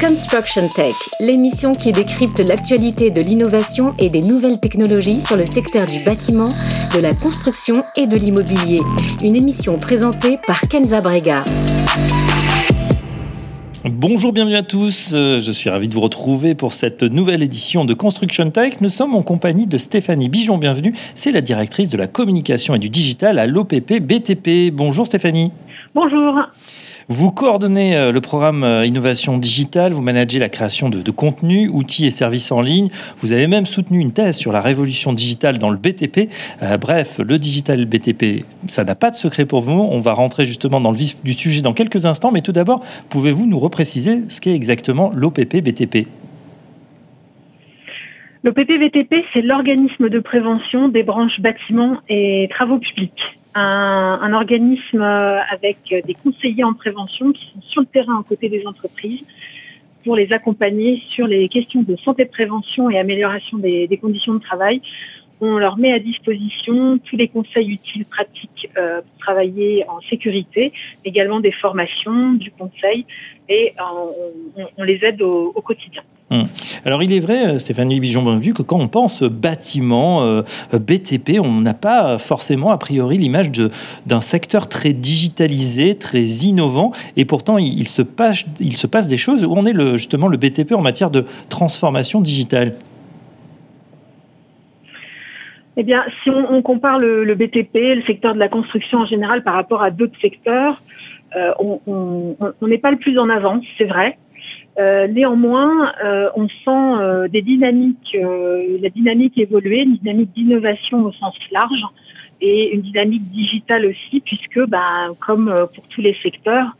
Construction Tech, l'émission qui décrypte l'actualité de l'innovation et des nouvelles technologies sur le secteur du bâtiment, de la construction et de l'immobilier. Une émission présentée par Kenza Brega. Bonjour, bienvenue à tous. Euh, je suis ravi de vous retrouver pour cette nouvelle édition de Construction Tech. Nous sommes en compagnie de Stéphanie Bijon. Bienvenue. C'est la directrice de la communication et du digital à l'OPP BTP. Bonjour Stéphanie. Bonjour. Vous coordonnez euh, le programme euh, Innovation Digitale, vous managez la création de, de contenus, outils et services en ligne. Vous avez même soutenu une thèse sur la révolution digitale dans le BTP. Euh, bref, le digital BTP, ça n'a pas de secret pour vous. On va rentrer justement dans le vif du sujet dans quelques instants. Mais tout d'abord, pouvez-vous nous repréciser ce qu'est exactement l'OPP BTP L'OPP BTP, c'est l'organisme de prévention des branches bâtiments et travaux publics un, organisme euh, avec des conseillers en prévention qui sont sur le terrain aux côtés des entreprises pour les accompagner sur les questions de santé prévention et amélioration des conditions de travail. On leur met à disposition tous les conseils utiles, pratiques euh, pour travailler en sécurité, également des formations, du conseil, et on, les aide au, quotidien. Hum. Alors il est vrai, euh, Stéphanie Bijon-Bonnevu, que quand on pense bâtiment, euh, BTP, on n'a pas forcément a priori l'image d'un secteur très digitalisé, très innovant, et pourtant il, se passe, il se passe des choses. Où on est justement le BTP en matière de transformation digitale? Eh bien, si on, on compare le, le, BTP, le secteur de la construction en général par rapport à d'autres secteurs, euh, on n'est pas le plus en avance, c'est vrai. Euh, néanmoins, euh, on sent euh, des dynamiques, euh, la dynamique évoluer, une dynamique d'innovation au sens large et une dynamique digitale aussi, puisque, bah, comme euh, pour tous les secteurs,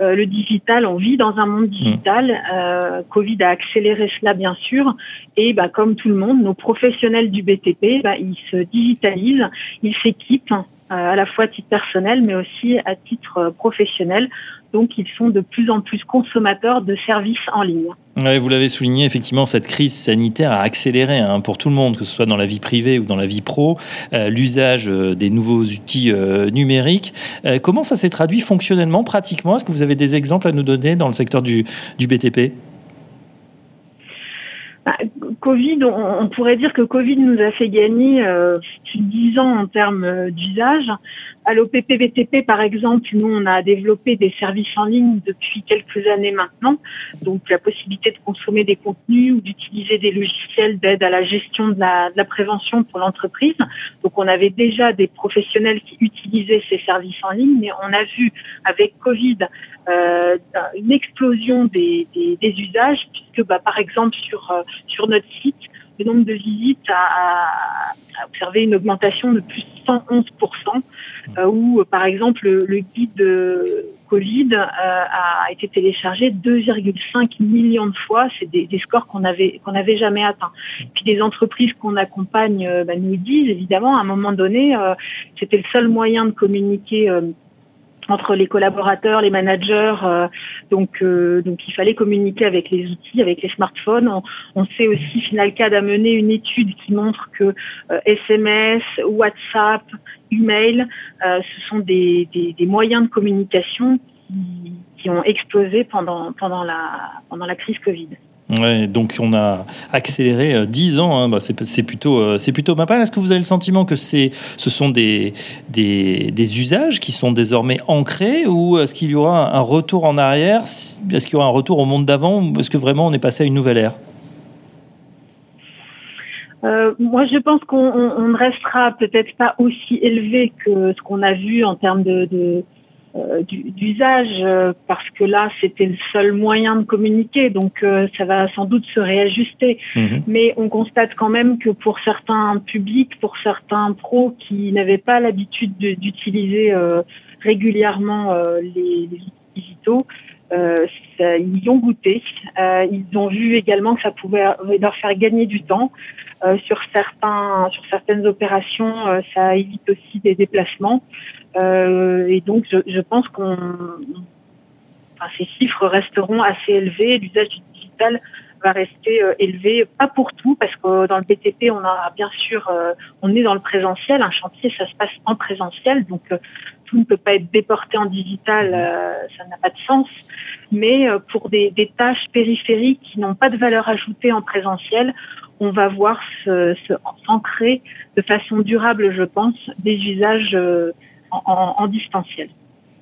le digital, on vit dans un monde digital. Covid a accéléré cela, bien sûr, et bah, comme tout le monde, nos professionnels du BTP, bah, ils se digitalisent, ils s'équipent à la fois à titre personnel, mais aussi à titre professionnel donc, ils sont de plus en plus consommateurs de services en ligne. Ouais, vous l'avez souligné, effectivement, cette crise sanitaire a accéléré hein, pour tout le monde, que ce soit dans la vie privée ou dans la vie pro, euh, l'usage euh, des nouveaux outils euh, numériques. Euh, comment ça s'est traduit fonctionnellement, pratiquement? Est-ce que vous avez des exemples à nous donner dans le secteur du, du BTP bah, Covid, on, pourrait dire que Covid nous a fait gagner euh, 10 ans en termes d'usage. À l'OPPBTP, par exemple, nous, on a développé des services en ligne depuis quelques années maintenant. Donc, la possibilité de consommer des contenus ou d'utiliser des logiciels d'aide à la gestion de la, prévention pour l'entreprise. Donc, on avait déjà des professionnels qui utilisaient ces services en ligne, mais on a vu avec Covid euh, une explosion des usages, puisque, bah, par exemple, sur, euh, sur notre site, le nombre de visites a, observé une augmentation de plus de 111%, euh, où, par exemple, le, le guide euh, Covid euh, a été téléchargé 2,5 millions de fois. C'est des, scores qu'on avait qu'on n'avait jamais atteints. Puis des entreprises qu'on accompagne bah, nous disent évidemment à un moment donné, euh, c'était le seul moyen de communiquer euh, entre les collaborateurs, les managers. Euh, donc, euh, donc, il fallait communiquer avec les outils, avec les smartphones. On, on sait aussi, Finalcad a mené une étude qui montre que euh, SMS, WhatsApp, email, euh, ce sont des, des, des, moyens de communication qui, qui ont explosé pendant, pendant, la, pendant la crise Covid. Ouais, donc on a accéléré euh, 10 ans, hein, bah c'est plutôt, euh, plutôt pas mal. Est-ce que vous avez le sentiment que ce sont des, des, usages qui sont désormais ancrés ou est-ce qu'il y aura un retour en arrière? Est-ce qu'il y aura un retour au monde d'avant ou est-ce que vraiment on est passé à une nouvelle ère? Euh, moi, je pense qu'on ne restera peut-être pas aussi élevé que ce qu'on a vu en termes de, d'usage euh, parce que là c'était le seul moyen de communiquer donc euh, ça va sans doute se réajuster mmh. mais on constate quand même que pour certains publics pour certains pros qui n'avaient pas l'habitude d'utiliser euh, régulièrement euh, les, les, digitaux ça, ils y ont goûté. Ils ont vu également que ça pouvait leur faire gagner du temps. Sur certains sur certaines opérations ça évite aussi des déplacements. Euh, et donc, je, je pense qu'on, enfin, ces chiffres resteront assez élevés. L'usage du digital va rester euh, élevé, pas pour tout, parce que dans le BTP, on a bien sûr, euh, on est dans le présentiel. Un chantier, ça se passe en présentiel, donc euh, tout ne peut pas être déporté en digital, ça n'a pas de sens. Mais pour des, des tâches périphériques qui n'ont pas de valeur ajoutée en présentiel, on va voir s'ancrer de façon durable, je pense, des usages en, en distanciel.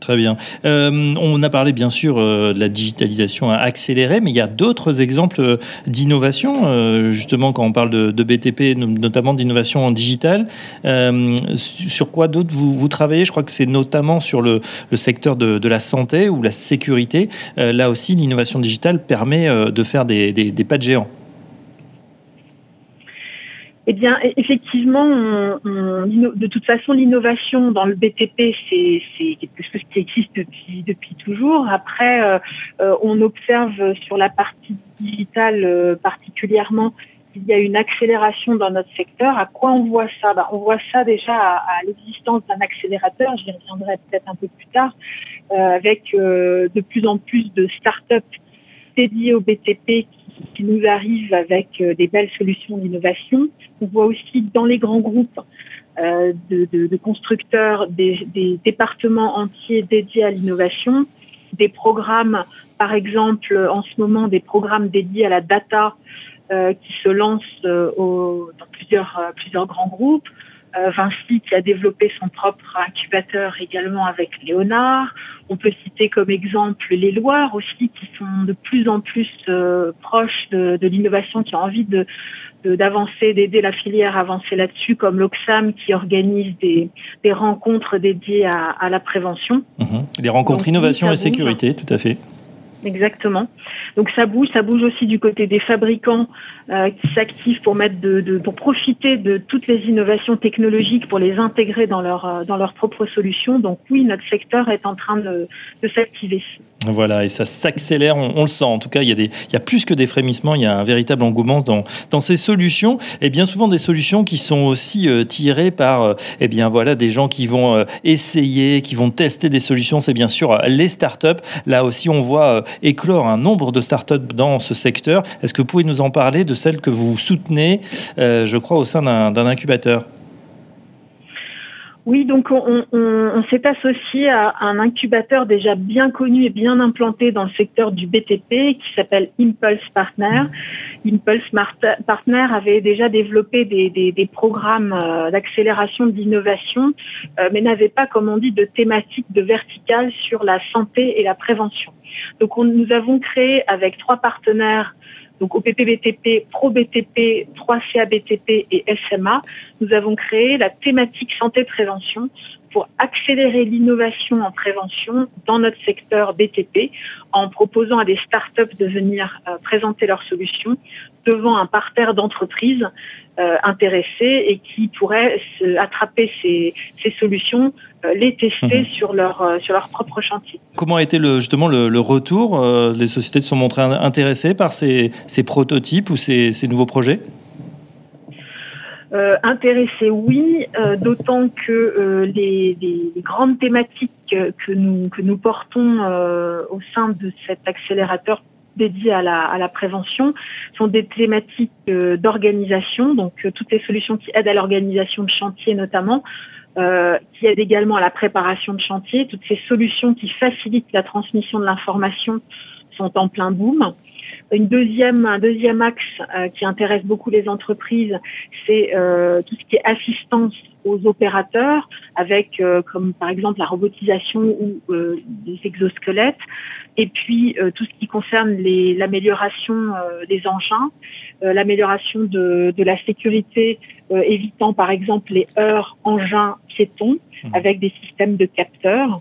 Très bien. Euh, on a parlé bien sûr euh, de la digitalisation accélérée, mais il y a d'autres exemples euh, d'innovation, justement quand on parle de, BTP, notamment d'innovation en digital. sur quoi d'autres vous, travaillez? Je crois que c'est notamment sur le, secteur de, la santé ou la sécurité. là aussi, l'innovation digitale permet de faire des pas de géants. Eh bien, effectivement, de toute façon, l'innovation dans le BTP, c'est quelque chose qui existe depuis, depuis toujours. Après, euh, euh, on observe sur la partie digitale euh, particulièrement qu'il y a une accélération dans notre secteur. À quoi on voit ça? Bah, On voit ça déjà à, l'existence d'un accélérateur, j'y reviendrai peut-être un peu plus tard, avec de plus en plus de start-up dédiées au BTP nous arrivent avec des belles solutions d'innovation. On voit aussi dans les grands groupes euh, de, constructeurs des, départements entiers dédiés à l'innovation, des programmes, par exemple en ce moment des programmes dédiés à la data euh, qui se lancent euh, dans euh, plusieurs grands groupes. Euh, Vinci qui a développé son propre incubateur également avec Léonard. On peut citer comme exemple les Loirs aussi qui sont de plus en plus proches de, de l'innovation, qui ont envie de d'avancer, d'aider la filière à avancer là-dessus, comme l'Oxam qui organise des, des rencontres dédiées à, à la prévention. Mhm. Les rencontres innovation et sécurité, tout à fait. Exactement. Donc ça bouge, ça bouge aussi du côté des fabricants euh, qui s'activent pour mettre de, pour profiter de toutes les innovations technologiques pour les intégrer dans leur euh, dans leurs propres solutions. Donc oui, notre secteur est en train de, de s'activer. Voilà, et ça s'accélère, on, le sent. En tout cas, il y, a des, il y a plus que des frémissements, il y a un véritable engouement dans, dans ces solutions, et bien souvent des solutions qui sont aussi euh, tirées par euh, eh bien, voilà, des gens qui vont essayer, qui vont tester des solutions. C'est bien sûr les startups. Là aussi, on voit éclore un nombre de startups dans ce secteur. Est-ce que vous pouvez nous en parler de celles que vous soutenez, je crois, au sein d'un incubateur? Oui, donc on, s'est associé à un incubateur déjà bien connu et bien implanté dans le secteur du BTP qui s'appelle Impulse Partner. Impulse Partner avait déjà développé des, programmes euh, d'accélération d'innovation, euh, mais n'avait pas, comme on dit, de thématique de verticale sur la santé et la prévention. Donc on, nous avons créé avec trois partenaires donc au PPBTP, ProBTP, 3CABTP et SMA, nous avons créé la thématique santé-prévention pour accélérer l'innovation en prévention dans notre secteur BTP en proposant à des startups de venir euh, présenter leurs solutions devant un parterre d'entreprises euh, intéressées et qui pourraient se, attraper ces, ces solutions, euh, les tester mhm. sur leur sur leur propre chantier. Comment a été le, justement le, le retour Les sociétés se sont montrées intéressées par ces, ces prototypes ou ces, ces nouveaux projets? Euh, intéressé, oui, euh, d'autant que euh, les, grandes thématiques que nous, que nous portons euh, au sein de cet accélérateur dédié à la, à la prévention sont des thématiques d'organisation, donc toutes les solutions qui aident à l'organisation de chantier notamment, qui aident également à la préparation de chantier, toutes ces solutions qui facilitent la transmission de l'information sont en plein boom. Une deuxième, un deuxième axe euh, qui intéresse beaucoup les entreprises, c'est euh, tout ce qui est assistance aux opérateurs, avec euh, comme par exemple la robotisation ou des exosquelettes, et puis tout ce qui concerne l'amélioration des engins, l'amélioration de, de, la sécurité, évitant par exemple les heures engins piétons mmh. avec des systèmes de capteurs,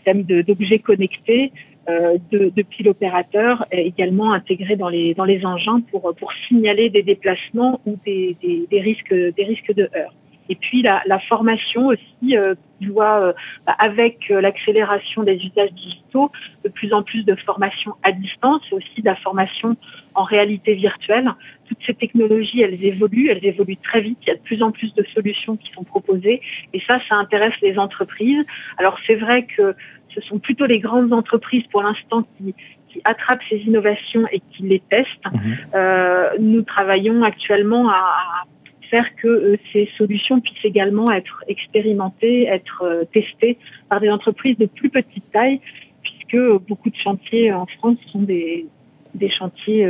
systèmes d'objets connectés euh, de, depuis l'opérateur également intégré dans les dans les engins pour pour signaler des déplacements ou des, des, des risques des risques de heurts. Et puis la, la formation aussi euh, doit, euh, avec l'accélération des usages digitaux, de plus en plus de formation à distance et aussi de la formation en réalité virtuelle. Toutes ces technologies, elles évoluent, elles évoluent très vite. Il y a de plus en plus de solutions qui sont proposées et ça, ça intéresse les entreprises. Alors c'est vrai que ce sont plutôt les grandes entreprises pour l'instant qui, qui attrapent ces innovations et qui les testent. Mhm. Euh, nous travaillons actuellement à, faire que ces solutions puissent également être expérimentées, être testées par des entreprises de plus petite taille, puisque beaucoup de chantiers en France sont des, des chantiers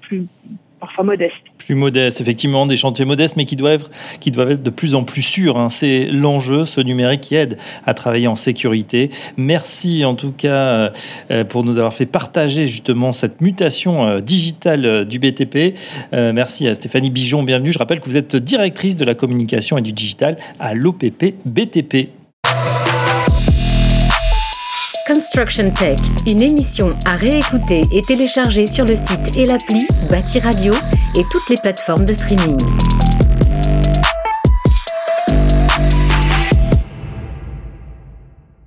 plus parfois modestes. Plus modestes, effectivement, des chantiers modestes, mais qui doivent, être de plus en plus sûrs. Hein. C'est l'enjeu, ce numérique qui aide à travailler en sécurité. Merci en tout cas euh, pour nous avoir fait partager justement cette mutation euh, digitale euh, du BTP. Merci à Stéphanie Bijon, bienvenue. Je rappelle que vous êtes directrice de la communication et du digital à l'OPP BTP. Construction Tech, une émission à réécouter et télécharger sur le site et l'appli Bâti Radio et toutes les plateformes de streaming.